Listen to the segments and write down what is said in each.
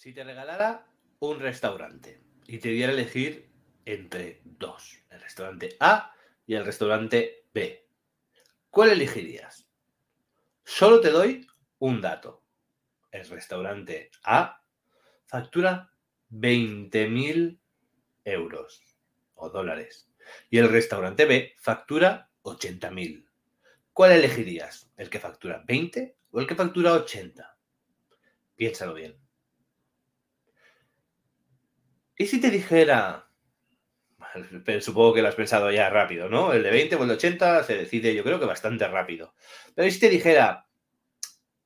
Si te regalara un restaurante y te diera a elegir entre dos, el restaurante A y el restaurante B, ¿cuál elegirías? Solo te doy un dato. El restaurante A factura 20.000 euros o dólares y el restaurante B factura 80.000. ¿Cuál elegirías? ¿El que factura 20 o el que factura 80? Piénsalo bien. ¿Y si te dijera, supongo que lo has pensado ya rápido, ¿no? El de 20 o el de 80 se decide yo creo que bastante rápido. Pero ¿y si te dijera,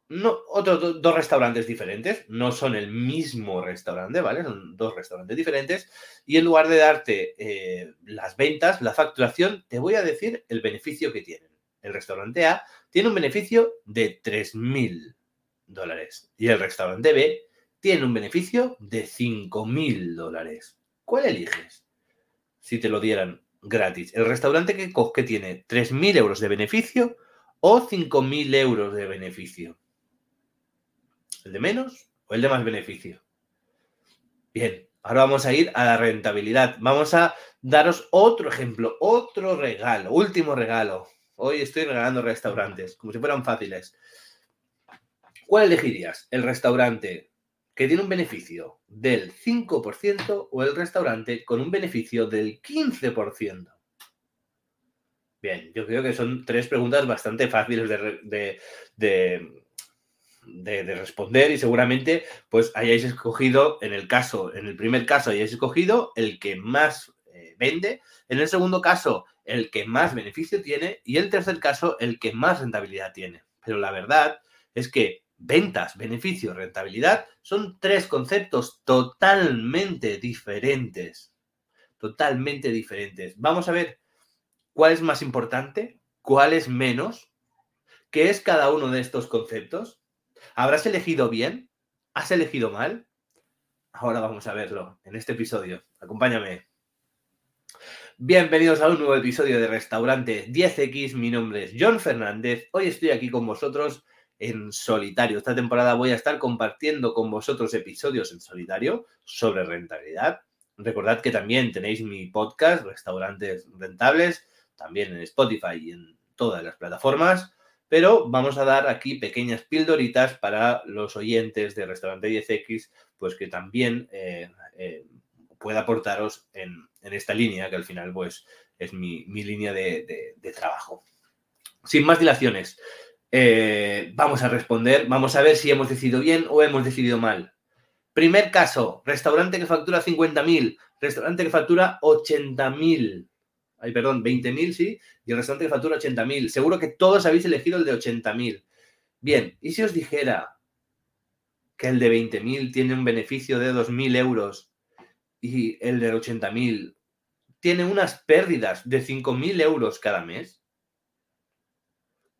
no, otros dos restaurantes diferentes, no son el mismo restaurante, ¿vale? Son dos restaurantes diferentes. Y en lugar de darte eh, las ventas, la facturación, te voy a decir el beneficio que tienen. El restaurante A tiene un beneficio de 3.000 dólares y el restaurante B tiene un beneficio de 5.000 dólares. ¿Cuál eliges? Si te lo dieran gratis. ¿El restaurante que, que tiene 3.000 euros de beneficio o 5.000 euros de beneficio? ¿El de menos o el de más beneficio? Bien, ahora vamos a ir a la rentabilidad. Vamos a daros otro ejemplo, otro regalo, último regalo. Hoy estoy regalando restaurantes, como si fueran fáciles. ¿Cuál elegirías? ¿El restaurante que tiene un beneficio del 5% o el restaurante con un beneficio del 15%? Bien, yo creo que son tres preguntas bastante fáciles de, de, responder y seguramente pues hayáis escogido, en el caso, en el primer caso hayáis escogido el que más eh, vende, en el segundo caso el que más beneficio tiene y el tercer caso el que más rentabilidad tiene. Pero la verdad es que ventas, beneficio, rentabilidad, son tres conceptos totalmente diferentes. Totalmente diferentes. Vamos a ver cuál es más importante, cuál es menos, qué es cada uno de estos conceptos. ¿Habrás elegido bien? ¿Has elegido mal? Ahora vamos a verlo en este episodio. Acompáñame. Bienvenidos a un nuevo episodio de Restaurante 10X. Mi nombre es John Fernández. Hoy estoy aquí con vosotros en solitario. Esta temporada voy a estar compartiendo con vosotros episodios en solitario sobre rentabilidad. Recordad que también tenéis mi podcast, Restaurantes Rentables, también en Spotify y en todas las plataformas. Pero vamos a dar aquí pequeñas pildoritas para los oyentes de Restaurante 10X, pues que también eh, eh, pueda aportaros en, esta línea, que al final pues es mi, línea de trabajo. Sin más dilaciones, eh, vamos a responder, vamos a ver si hemos decidido bien o hemos decidido mal. Primer caso, restaurante que factura 50.000, restaurante que factura 80.000. Ay, perdón, 20.000, sí, y el restaurante que factura 80.000. Seguro que todos habéis elegido el de 80.000. Bien, ¿y si os dijera que el de 20.000 tiene un beneficio de 2.000 euros y el de 80.000 tiene unas pérdidas de 5.000 euros cada mes?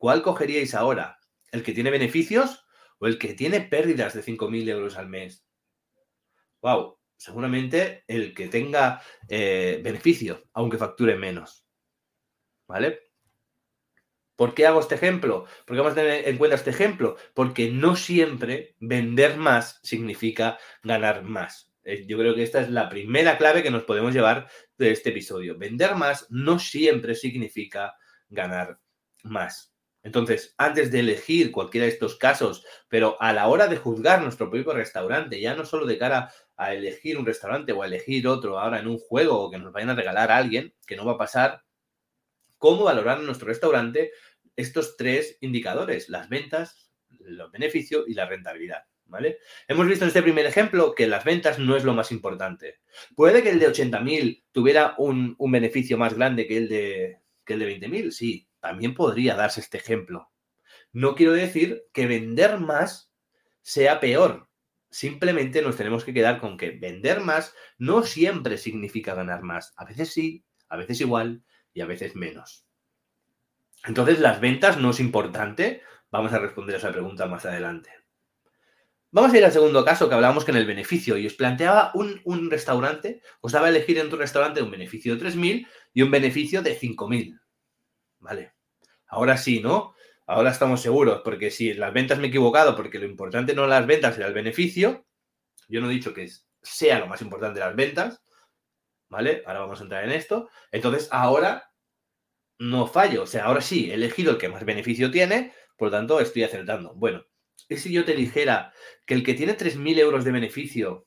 ¿Cuál cogeríais ahora? ¿El que tiene beneficios o el que tiene pérdidas de 5.000 euros al mes? Wow, seguramente el que tenga eh, beneficio, aunque facture menos. ¿Vale? ¿Por qué hago este ejemplo? ¿Por qué vamos a tener en cuenta este ejemplo? Porque no siempre vender más significa ganar más. Eh, yo creo que esta es la primera clave que nos podemos llevar de este episodio. Vender más no siempre significa ganar más. Entonces, antes de elegir cualquiera de estos casos, pero a la hora de juzgar nuestro propio restaurante, ya no solo de cara a elegir un restaurante o a elegir otro ahora en un juego o que nos vayan a regalar a alguien, que no va a pasar, cómo valorar en nuestro restaurante estos tres indicadores, las ventas, los beneficios y la rentabilidad. ¿Vale? Hemos visto en este primer ejemplo que las ventas no es lo más importante. Puede que el de 80.000 tuviera un, un, beneficio más grande que el de, que el de 20.000, sí, también podría darse este ejemplo. No quiero decir que vender más sea peor. Simplemente nos tenemos que quedar con que vender más no siempre significa ganar más. A veces sí, a veces igual y a veces menos. Entonces, ¿las ventas no es importante? Vamos a responder a esa pregunta más adelante. Vamos a ir al segundo caso que hablábamos que en el beneficio y os planteaba un, un restaurante, os daba a elegir en tu restaurante un beneficio de 3.000 y un beneficio de 5.000. ¿Vale? Ahora sí, ¿no? Ahora estamos seguros, porque si las ventas me he equivocado, porque lo importante no las ventas era el beneficio, Yo no he dicho que sea lo más importante las ventas, ¿vale? Ahora vamos a entrar en esto. Entonces, ahora no fallo. O sea, ahora sí, he elegido el que más beneficio tiene, por lo tanto, estoy acertando. Bueno, y si yo te dijera que el que tiene 3.000 euros de beneficio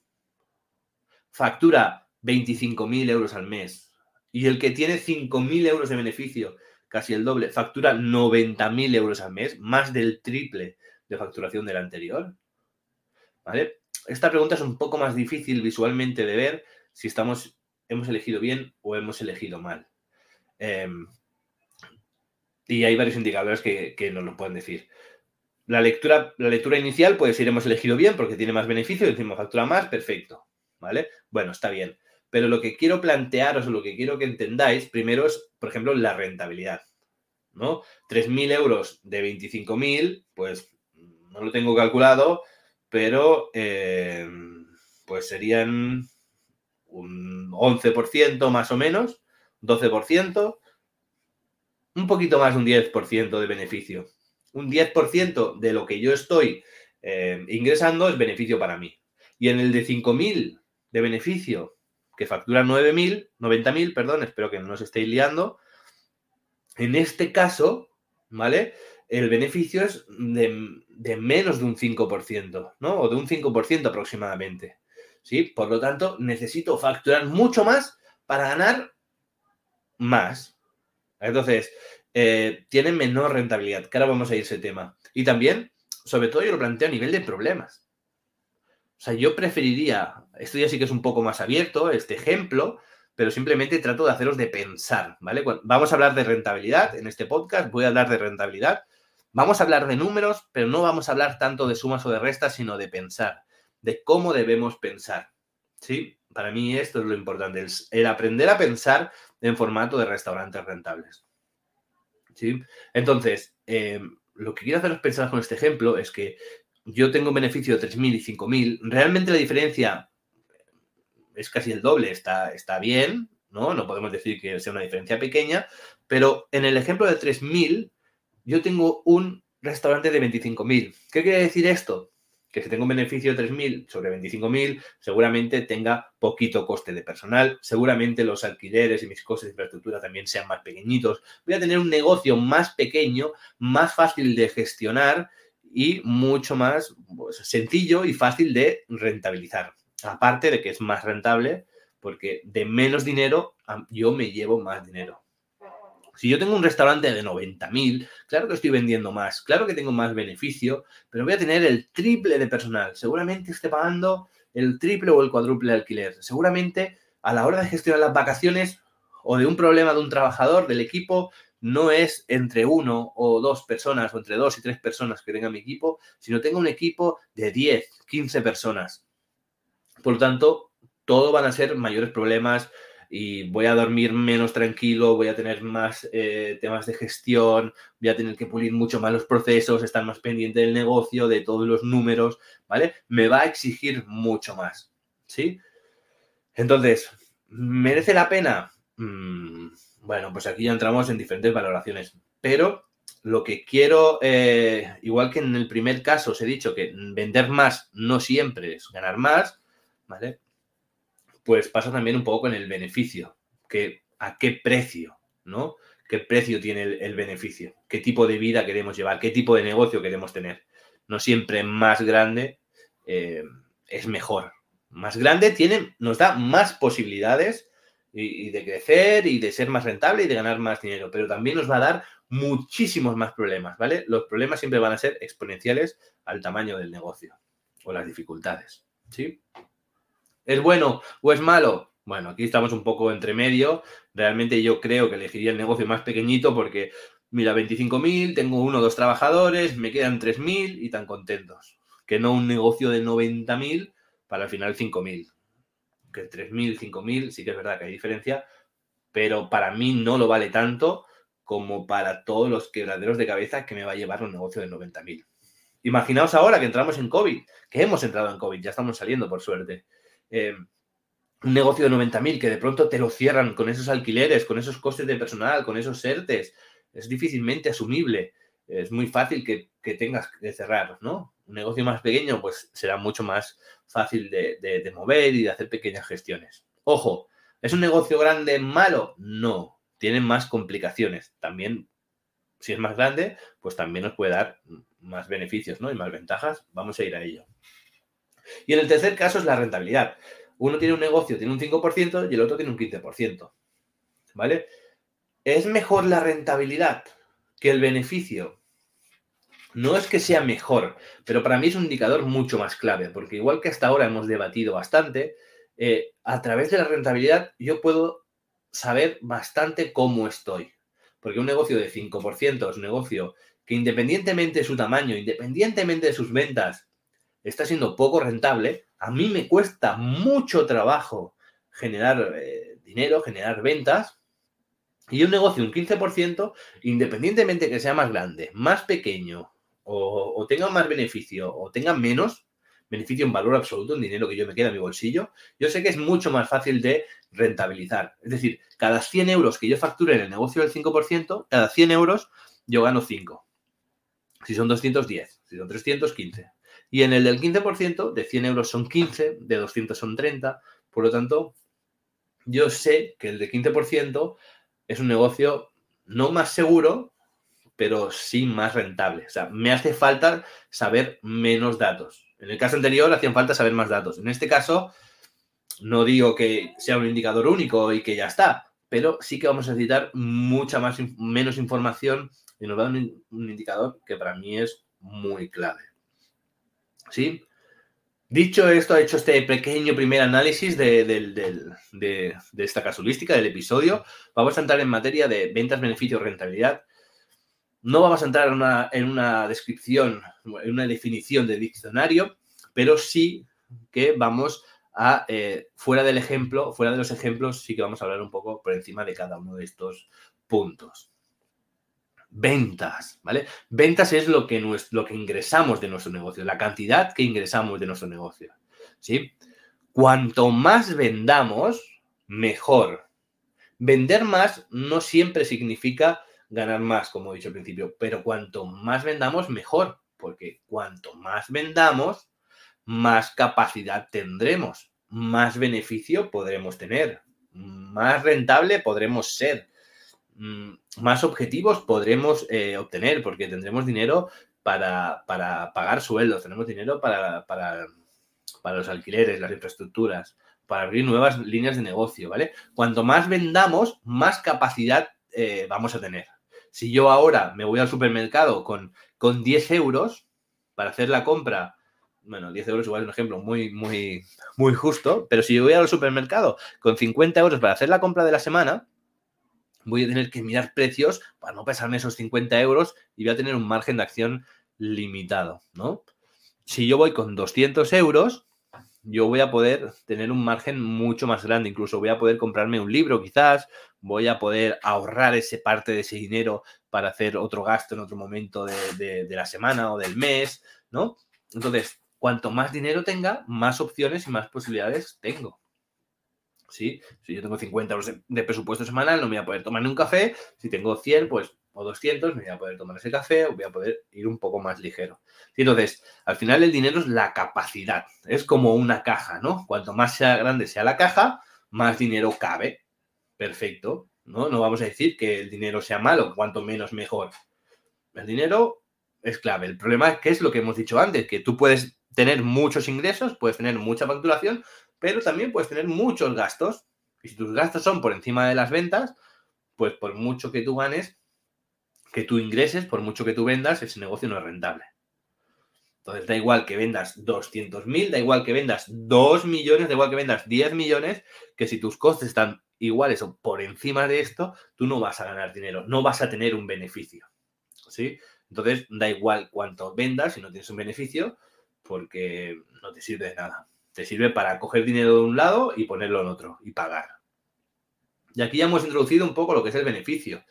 factura 25.000 euros al mes y el que tiene 5.000 euros de beneficio, casi el doble, factura 90.000 euros al mes, más del triple de facturación del anterior? ¿Vale? Esta pregunta es un poco más difícil visualmente de ver si estamos, hemos elegido bien o hemos elegido mal. Em, y hay varios indicadores que, nos lo pueden decir. La lectura, la lectura inicial puede ser hemos elegido bien porque tiene más beneficio, decimos factura más, perfecto. ¿Vale? Bueno, está bien. Pero lo que quiero plantearos o lo que quiero que entendáis primero es, por ejemplo, la rentabilidad. ¿no? 3.000 euros de 25.000, pues no lo tengo calculado, pero eh, pues serían un 11% más o menos, 12%, un poquito más un 10% de beneficio. Un 10% de lo que yo estoy eh, ingresando es beneficio para mí. Y en el de 5.000 de beneficio, que factura 9.000, 90.000, perdón, espero que no os estéis liando, en este caso, ¿vale? El beneficio es de, menos de un 5%, ¿no? O de un 5% aproximadamente. ¿Sí? Por lo tanto, necesito facturar mucho más para ganar más. Entonces, eh, tiene menor rentabilidad, que ahora vamos a ir a ese tema. Y también, sobre todo, yo lo planteo a nivel de problemas. O sea, yo preferiría, esto ya sí que es un poco más abierto, este ejemplo, pero simplemente trato de haceros de pensar, ¿vale? Vamos a hablar de rentabilidad en este podcast, voy a hablar de rentabilidad. Vamos a hablar de números, pero no vamos a hablar tanto de sumas o de restas, sino de pensar, de cómo debemos pensar. ¿Sí? Para mí esto es lo importante, el, aprender a pensar en formato de restaurantes rentables. ¿Sí? Entonces, em, lo que quiero haceros pensar con este ejemplo es que yo tengo un beneficio de 3.000 y 5.000. Realmente la diferencia es casi el doble, está, está bien, ¿no? No podemos decir que sea una diferencia pequeña, pero en el ejemplo de 3.000, yo tengo un restaurante de 25.000. ¿Qué quiere decir esto? Que si tengo un beneficio de 3.000 sobre 25.000, seguramente tenga poquito coste de personal, seguramente los alquileres y mis costes de infraestructura también sean más pequeñitos. Voy a tener un negocio más pequeño, más fácil de gestionar y mucho más pues, sencillo y fácil de rentabilizar. Aparte de que es más rentable, porque de menos dinero yo me llevo más dinero. Si yo tengo un restaurante de 90.000, claro que estoy vendiendo más, claro que tengo más beneficio, pero voy a tener el triple de personal. Seguramente esté pagando el triple o el cuádruple de alquiler. Seguramente a la hora de gestionar las vacaciones o de un problema de un trabajador del equipo, no es entre uno o dos personas o entre dos y tres personas que tenga mi equipo, sino tengo un equipo de 10, 15 personas. Por lo tanto, todo van a ser mayores problemas y voy a dormir menos tranquilo, voy a tener más eh, temas de gestión, voy a tener que pulir mucho más los procesos, estar más pendiente del negocio, de todos los números, ¿vale? Me va a exigir mucho más, ¿sí? Entonces, ¿merece la pena? Mm, bueno, pues aquí ya entramos en diferentes valoraciones, pero lo que quiero, eh, igual que en el primer caso os he dicho que vender más no siempre es ganar más, ¿vale? Pues pasa también un poco en el beneficio, que a qué precio, ¿no? ¿Qué precio tiene el, beneficio? ¿Qué tipo de vida queremos llevar? ¿Qué tipo de negocio queremos tener? No siempre más grande eh, es mejor. Más grande tiene, nos da más posibilidades y, de crecer y de ser más rentable y de ganar más dinero, pero también nos va a dar muchísimos más problemas, ¿vale? Los problemas siempre van a ser exponenciales al tamaño del negocio o las dificultades, ¿sí? ¿Es bueno o es malo? Bueno, aquí estamos un poco entre medio. Realmente yo creo que elegiría el negocio más pequeñito porque, mira, 25.000, tengo uno o dos trabajadores, me quedan 3.000 y tan contentos. Que no un negocio de 90.000 para al final 5.000 que 3.000, 5.000, sí que es verdad que hay diferencia, pero para mí no lo vale tanto como para todos los quebraderos de cabeza que me va a llevar un negocio de 90.000. Imaginaos ahora que entramos en COVID, que hemos entrado en COVID, ya estamos saliendo por suerte. Eh, un negocio de 90.000 que de pronto te lo cierran con esos alquileres, con esos costes de personal, con esos ERTES, es difícilmente asumible. es muy fácil que, tengas que cerrar, ¿no? Un negocio más pequeño, pues será mucho más fácil de, mover y de hacer pequeñas gestiones. Ojo, ¿es un negocio grande malo? No, tienen más complicaciones. También, si es más grande, pues también nos puede dar más beneficios, ¿no? Y más ventajas. Vamos a ir a ello. Y en el tercer caso es la rentabilidad. Uno tiene un negocio, tiene un 5% y el otro tiene un 15%. ¿Vale? ¿Es mejor la rentabilidad que el beneficio? No es que sea mejor, pero para mí es un indicador mucho más clave, porque igual que hasta ahora hemos debatido bastante, eh, a través de la rentabilidad yo puedo saber bastante cómo estoy. Porque un negocio de 5% es un negocio que independientemente de su tamaño, independientemente de sus ventas, está siendo poco rentable, a mí me cuesta mucho trabajo generar eh, dinero, generar ventas. Y un negocio, un 15%, independientemente que sea más grande, más pequeño o, tenga más beneficio o tenga menos beneficio en valor absoluto, en dinero que yo me queda en mi bolsillo, yo sé que es mucho más fácil de rentabilizar. Es decir, cada 100 euros que yo facture en el negocio del 5%, cada 100 euros yo gano 5. Si son 210, si son 315. Y en el del 15%, de 100 euros son 15, de 200 son 30. Por lo tanto, yo sé que el de 15% es un negocio no más seguro, pero sí más rentable. O sea, me hace falta saber menos datos. En el caso anterior hacían falta saber más datos. En este caso, no digo que sea un indicador único y que ya está, pero sí que vamos a necesitar mucha más, menos información y nos va a dar un, indicador que para mí es muy clave. ¿Sí? Dicho esto, he hecho este pequeño primer análisis de, esta casuística, del episodio. Vamos a entrar en materia de ventas, beneficio, rentabilidad. No vamos a entrar en una, descripción, en una definición de diccionario, pero sí que vamos a, eh, fuera del ejemplo, fuera de los ejemplos, sí que vamos a hablar un poco por encima de cada uno de estos puntos ventas, ¿vale? Ventas es lo que, lo que ingresamos de nuestro negocio, la cantidad que ingresamos de nuestro negocio, ¿sí? Cuanto más vendamos, mejor. Vender más no siempre significa ganar más, como he dicho al principio, pero cuanto más vendamos, mejor, porque cuanto más vendamos, más capacidad tendremos, más beneficio podremos tener, más rentable podremos ser. Mm, más objetivos podremos eh, obtener, porque tendremos dinero para, pagar sueldos, tenemos dinero para, para, los alquileres, las infraestructuras, para abrir nuevas líneas de negocio, ¿vale? Cuanto más vendamos, más capacidad eh, vamos a tener. Si yo ahora me voy al supermercado con, con 10 euros para hacer la compra, bueno, 10 euros igual es un ejemplo muy, muy, muy justo, pero si yo voy al supermercado con 50 euros para hacer la compra de la semana, voy a tener que mirar precios para no pesarme esos 50 euros y voy a tener un margen de acción limitado, ¿no? Si yo voy con 200 euros, yo voy a poder tener un margen mucho más grande, incluso voy a poder comprarme un libro quizás, voy a poder ahorrar ese parte de ese dinero para hacer otro gasto en otro momento de, de la semana o del mes, ¿no? Entonces, cuanto más dinero tenga, más opciones y más posibilidades tengo. ¿sí? Si yo tengo 50 euros de, presupuesto semanal, no me voy a poder tomar ni un café. Si tengo 100, pues, o 200, me voy a poder tomar ese café o voy a poder ir un poco más ligero. Entonces, al final el dinero es la capacidad. Es como una caja, ¿no? Cuanto más sea grande sea la caja, más dinero cabe. Perfecto, ¿no? No vamos a decir que el dinero sea malo, cuanto menos mejor. El dinero es clave. El problema es que es lo que hemos dicho antes, que tú puedes tener muchos ingresos, puedes tener mucha facturación, pero también puedes tener muchos gastos. Y si tus gastos son por encima de las ventas, pues por mucho que tú ganes, que tú ingreses, por mucho que tú vendas, ese negocio no es rentable. Entonces da igual que vendas 200.000, da igual que vendas 2 millones, da igual que vendas 10 millones, que si tus costes están iguales o por encima de esto, tú no vas a ganar dinero, no vas a tener un beneficio. ¿Sí? Entonces da igual cuánto vendas si no tienes un beneficio, porque no te sirve de nada. Te sirve para coger dinero de un lado y ponerlo en otro y pagar. Y aquí ya hemos introducido un poco lo que es el beneficio.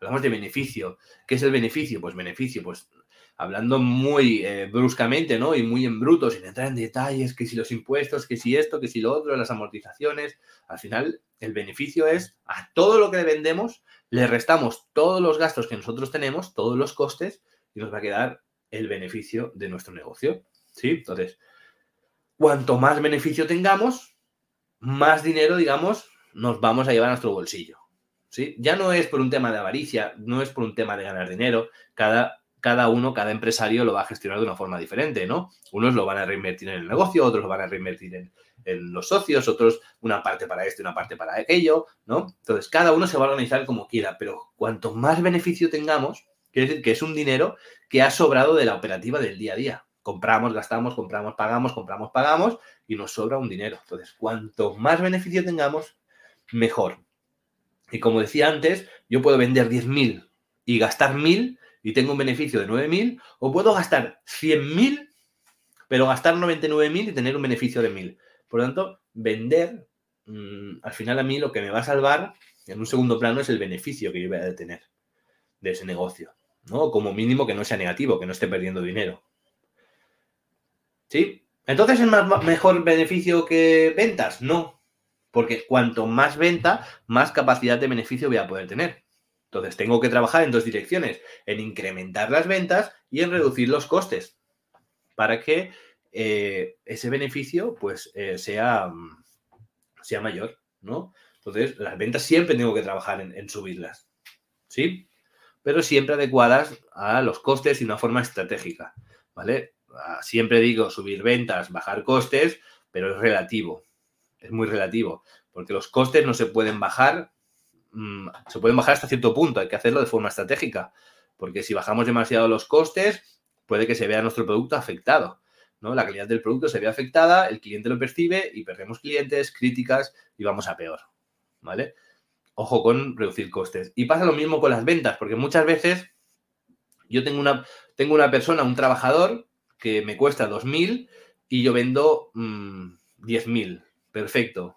Hablamos de beneficio. ¿Qué es el beneficio? Pues beneficio, pues hablando muy eh, bruscamente, ¿no? Y muy en bruto, sin entrar en detalles, que si los impuestos, que si esto, que si lo otro, las amortizaciones. Al final, el beneficio es a todo lo que vendemos, le restamos todos los gastos que nosotros tenemos, todos los costes, y nos va a quedar el beneficio de nuestro negocio. ¿Sí? Entonces, cuanto más beneficio tengamos, más dinero, digamos, nos vamos a llevar a nuestro bolsillo. Ya no es por un tema de avaricia, no es por un tema de ganar dinero. Cada, cada uno, cada empresario lo va a gestionar de una forma diferente, ¿no? Unos lo van a reinvertir en el negocio, otros lo van a reinvertir en, los socios, otros una parte para esto y una parte para aquello, ¿no? Entonces, cada uno se va a organizar como quiera, pero cuanto más beneficio tengamos, quiere decir que es un dinero que ha sobrado de la operativa del día a día. Compramos, gastamos, compramos, pagamos, compramos, pagamos y nos sobra un dinero. Entonces, cuanto más beneficio tengamos, mejor. Y como decía antes, yo puedo vender 10.000 y gastar 1.000 y tengo un beneficio de 9.000, o puedo gastar 100.000, pero gastar 99.000 y tener un beneficio de 1.000. Por lo tanto, vender, mm, al final a mí lo que me va a salvar en un segundo plano es el beneficio que yo voy a tener de ese negocio. ¿no? Como mínimo que no sea negativo, que no esté perdiendo dinero. ¿Sí? Entonces, ¿es más, mejor beneficio que ventas? No. Porque cuanto más venta, más capacidad de beneficio voy a poder tener. Entonces, tengo que trabajar en dos direcciones, en incrementar las ventas y en reducir los costes, para que eh, ese beneficio pues eh, sea, sea mayor, ¿no? Entonces, las ventas siempre tengo que trabajar en, subirlas, ¿sí? Pero siempre adecuadas a los costes y una forma estratégica, ¿vale? Ah, siempre digo subir ventas, bajar costes, pero es relativo, es muy relativo, porque los costes no se pueden bajar, mm, se pueden bajar hasta cierto punto, hay que hacerlo de forma estratégica, porque si bajamos demasiado los costes, puede que se vea nuestro producto afectado. La calidad del producto se ve afectada, el cliente lo percibe y perdemos clientes, críticas y vamos a peor, ¿vale? Ojo con reducir costes. Y pasa lo mismo con las ventas, porque muchas veces yo tengo una, tengo una persona, un trabajador, que me cuesta 2.000 y yo vendo 10.000. Perfecto.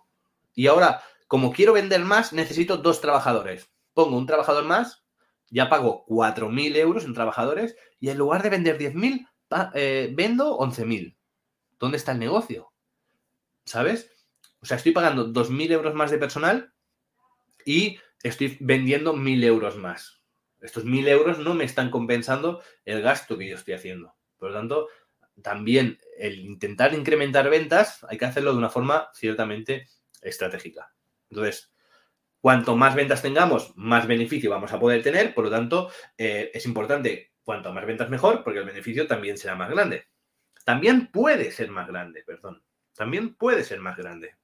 Y ahora, como quiero vender más, necesito dos trabajadores. Pongo un trabajador más, ya pago 4.000 euros en trabajadores y en lugar de vender 10.000, eh, vendo 11.000. ¿Dónde está el negocio? ¿Sabes? O sea, estoy pagando 2.000 euros más de personal y estoy vendiendo 1.000 euros más. Estos 1.000 euros no me están compensando el gasto que yo estoy haciendo. Por lo tanto, también el intentar incrementar ventas hay que hacerlo de una forma ciertamente estratégica. Entonces, cuanto más ventas tengamos, más beneficio vamos a poder tener. Por lo tanto, eh, es importante Cuanto más ventas mejor, porque el beneficio también será más grande. También puede ser más grande, perdón. También puede ser más grande.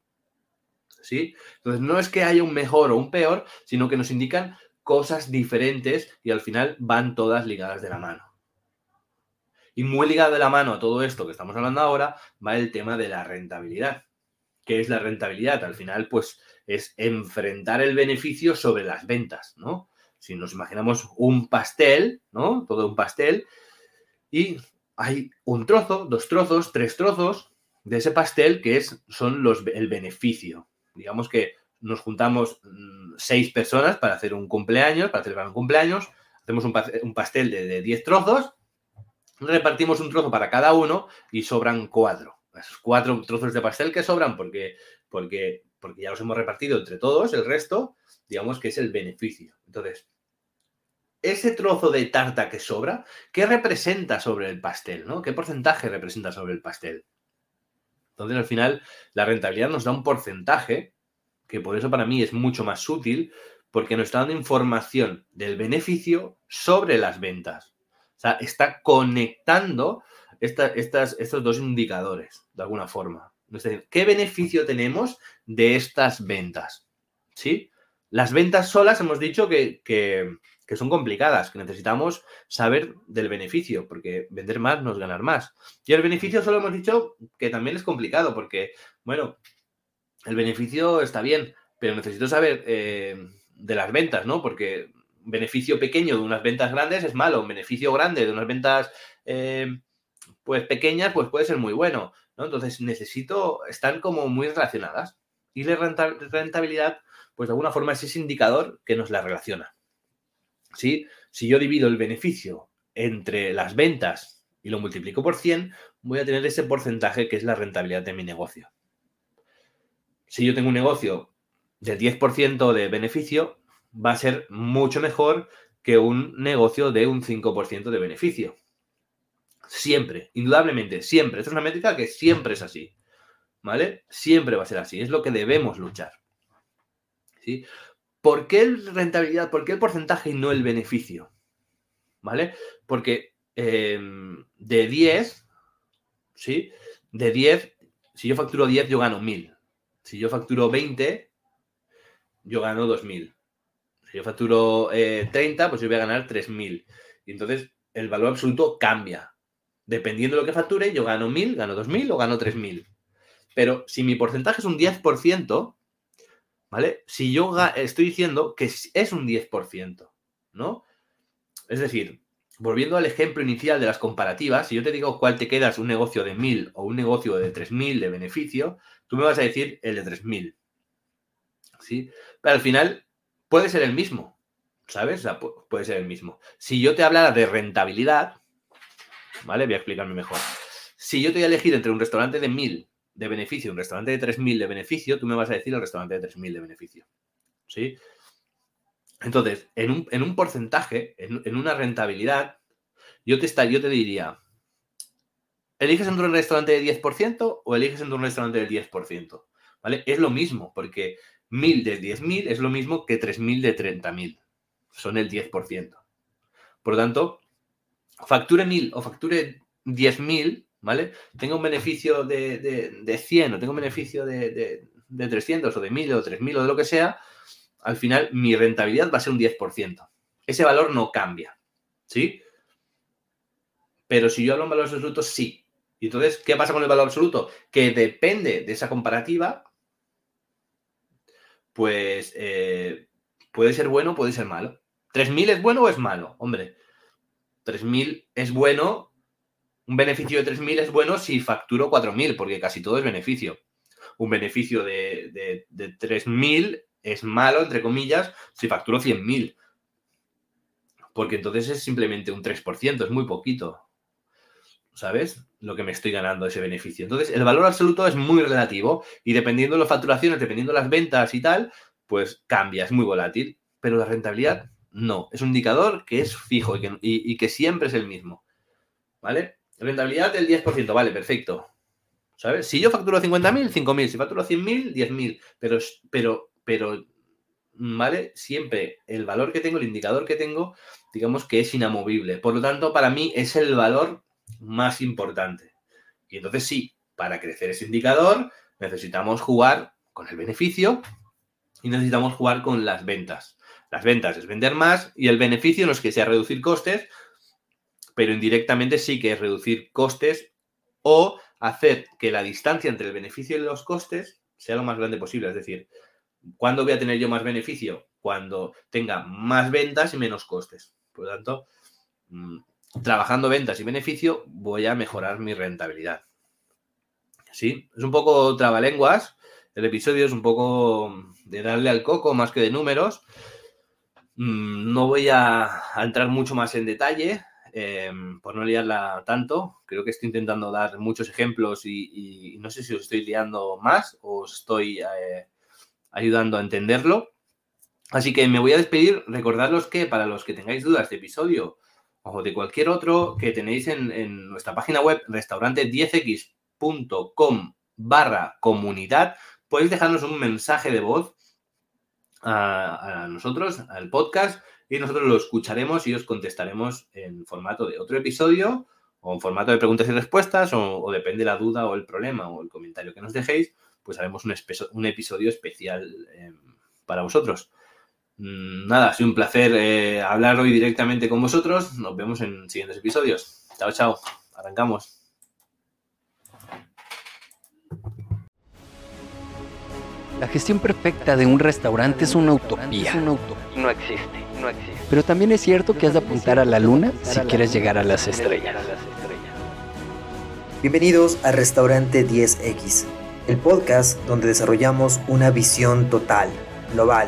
¿Sí? Entonces, no es que haya un mejor o un peor, sino que nos indican cosas diferentes y al final van todas ligadas de la mano. Y muy ligado de la mano a todo esto que estamos hablando ahora va el tema de la rentabilidad. ¿Qué es la rentabilidad? Al final, pues es enfrentar el beneficio sobre las ventas, ¿no? si nos imaginamos un pastel, ¿no? Todo un pastel, y hay un trozo, dos trozos, tres trozos de ese pastel que es, son los, el beneficio. Digamos que nos juntamos mm, seis personas para hacer un cumpleaños, para celebrar un cumpleaños, hacemos un, pastel de, diez trozos, repartimos un trozo para cada uno y sobran cuatro. Esos cuatro trozos de pastel que sobran porque, porque, porque ya los hemos repartido entre todos, el resto, digamos que es el beneficio. Entonces, ese trozo de tarta que sobra, ¿qué representa sobre el pastel? ¿no? ¿Qué porcentaje representa sobre el pastel? Entonces, al final, la rentabilidad nos da un porcentaje, que por eso para mí es mucho más útil, porque nos está dando información del beneficio sobre las ventas. Sea, está conectando estas, estos dos indicadores, de alguna forma. Es decir, ¿qué beneficio tenemos de estas ventas? ¿Sí? Las ventas solas hemos dicho que que son complicadas, que necesitamos saber del beneficio, porque vender más no es ganar más. Y el beneficio solo hemos dicho que también es complicado, porque, bueno, el beneficio está bien, pero necesito saber eh, de las ventas, ¿no? Porque beneficio pequeño de unas ventas grandes es malo, un beneficio grande de unas ventas eh, pues pequeñas pues puede ser muy bueno, ¿no? Entonces necesito, están como muy relacionadas. Y la rentabilidad, pues de alguna forma es ese indicador que nos la relaciona. Si yo divido el beneficio entre las ventas y lo multiplico por 100, voy a tener ese porcentaje que es la rentabilidad de mi negocio. Si yo tengo un negocio de 10% de beneficio, va a ser mucho mejor que un negocio de un 5% de beneficio. Siempre, indudablemente, siempre. Esto es una métrica que siempre es así. ¿Vale? Siempre va a ser así. Es lo que debemos luchar. ¿Sí? ¿Por qué el rentabilidad? ¿Por qué el porcentaje y no el beneficio? ¿Vale? Porque em, de 10, ¿sí? De 10, si yo facturo 10, yo gano 1000. Si yo facturo 20, yo gano 2000. Si yo facturo 30, eh, pues yo voy a ganar 3000. Y entonces el valor absoluto cambia. Dependiendo de lo que facture, yo gano 1000, gano 2000 o gano 3000. Pero si mi porcentaje es un 10%, ¿vale? Si yo estoy diciendo que es un 10%, ¿no? Es decir, volviendo al ejemplo inicial de las comparativas, si yo te digo cuál te quedas, un negocio de 1000 o un negocio de 3000 de beneficio, tú me vas a decir el de 3000. ¿Sí? Pero al final puede ser el mismo, ¿sabes? Puede ser el mismo. Si yo te hablara de rentabilidad, ¿vale? Voy a explicarme mejor. Si yo te voy a elegir entre un restaurante de 1000 de beneficio y un restaurante de 3000 de beneficio, tú me vas a decir el restaurante de 3000 de beneficio. ¿Sí? Entonces, en un, porcentaje, en, una rentabilidad, yo te, yo te diría, ¿eliges entre un restaurante de 10% o eliges entre un restaurante del 10%? ¿Vale? Es lo mismo, porque 1000 de 10.000 es lo mismo que 3.000 de 30.000. Son el 10%. Por lo tanto, facture 1.000 o facture 10.000, ¿vale? Tenga un beneficio de, 100 o tenga un beneficio de, 300 o de 1.000 o 3.000 o de lo que sea, al final mi rentabilidad va a ser un 10%. Ese valor no cambia, ¿sí? Pero si yo hablo en valores absolutos, sí. Y entonces, ¿qué pasa con el valor absoluto? Que depende de esa comparativa, pues eh, puede ser bueno, puede ser malo. ¿3.000 es bueno o es malo? Hombre, 3.000 es bueno, un beneficio de 3.000 es bueno si facturo 4.000, porque casi todo es beneficio. Un beneficio de, de, de 3.000 es malo, entre comillas, si facturo 100.000. Porque entonces es simplemente un 3%, es muy poquito. ¿Sabes? Lo que me estoy ganando ese beneficio. Entonces, el valor absoluto es muy relativo y dependiendo de las facturaciones, dependiendo de las ventas y tal, pues cambia, es muy volátil. Pero la rentabilidad no. Es un indicador que es fijo y que, y que siempre es el mismo. ¿Vale? Rentabilidad del 10%, vale, perfecto. ¿Sabes? Si yo facturo 50.000, 5.000. Si facturo 100.000, 10.000. Pero, pero pero, ¿vale? Siempre el valor que tengo, el indicador que tengo, digamos que es inamovible. Por lo tanto, para mí es el valor más importante. Y entonces sí, para crecer ese indicador necesitamos jugar con el beneficio y necesitamos jugar con las ventas. Las ventas es vender más y el beneficio no es que sea reducir costes, pero indirectamente sí que es reducir costes o hacer que la distancia entre el beneficio y los costes sea lo más grande posible. Es decir, ¿Cuándo voy a tener yo más beneficio? Cuando tenga más ventas y menos costes. Por lo tanto, mm, trabajando ventas y beneficio, voy a mejorar mi rentabilidad. Sí, es un poco trabalenguas. El episodio es un poco de darle al coco más que de números. Mm, no voy a, entrar mucho más en detalle em, por no liarla tanto. Creo que estoy intentando dar muchos ejemplos y, no sé si os estoy liando más o os estoy eh, ayudando a entenderlo. Así que me voy a despedir, recordaros que para los que tengáis dudas de episodio o de cualquier otro que tenéis en, nuestra página web restaurante10x.com barra comunidad, podéis dejarnos un mensaje de voz a, nosotros, al podcast, y nosotros lo escucharemos y os contestaremos en formato de otro episodio o en formato de preguntas y respuestas o, o depende la duda o el problema o el comentario que nos dejéis pues haremos un, episodio especial em, para vosotros. Mm, nada, ha sido un placer eh, hablar hoy directamente con vosotros. Nos vemos en siguientes episodios. Chao, chao. Arrancamos. La gestión perfecta de un restaurante es una utopía. No existe, no existe. Pero también es cierto que has de apuntar a la luna si quieres llegar a las estrellas. Bienvenidos a Restaurante 10X el podcast donde desarrollamos una visión total, global,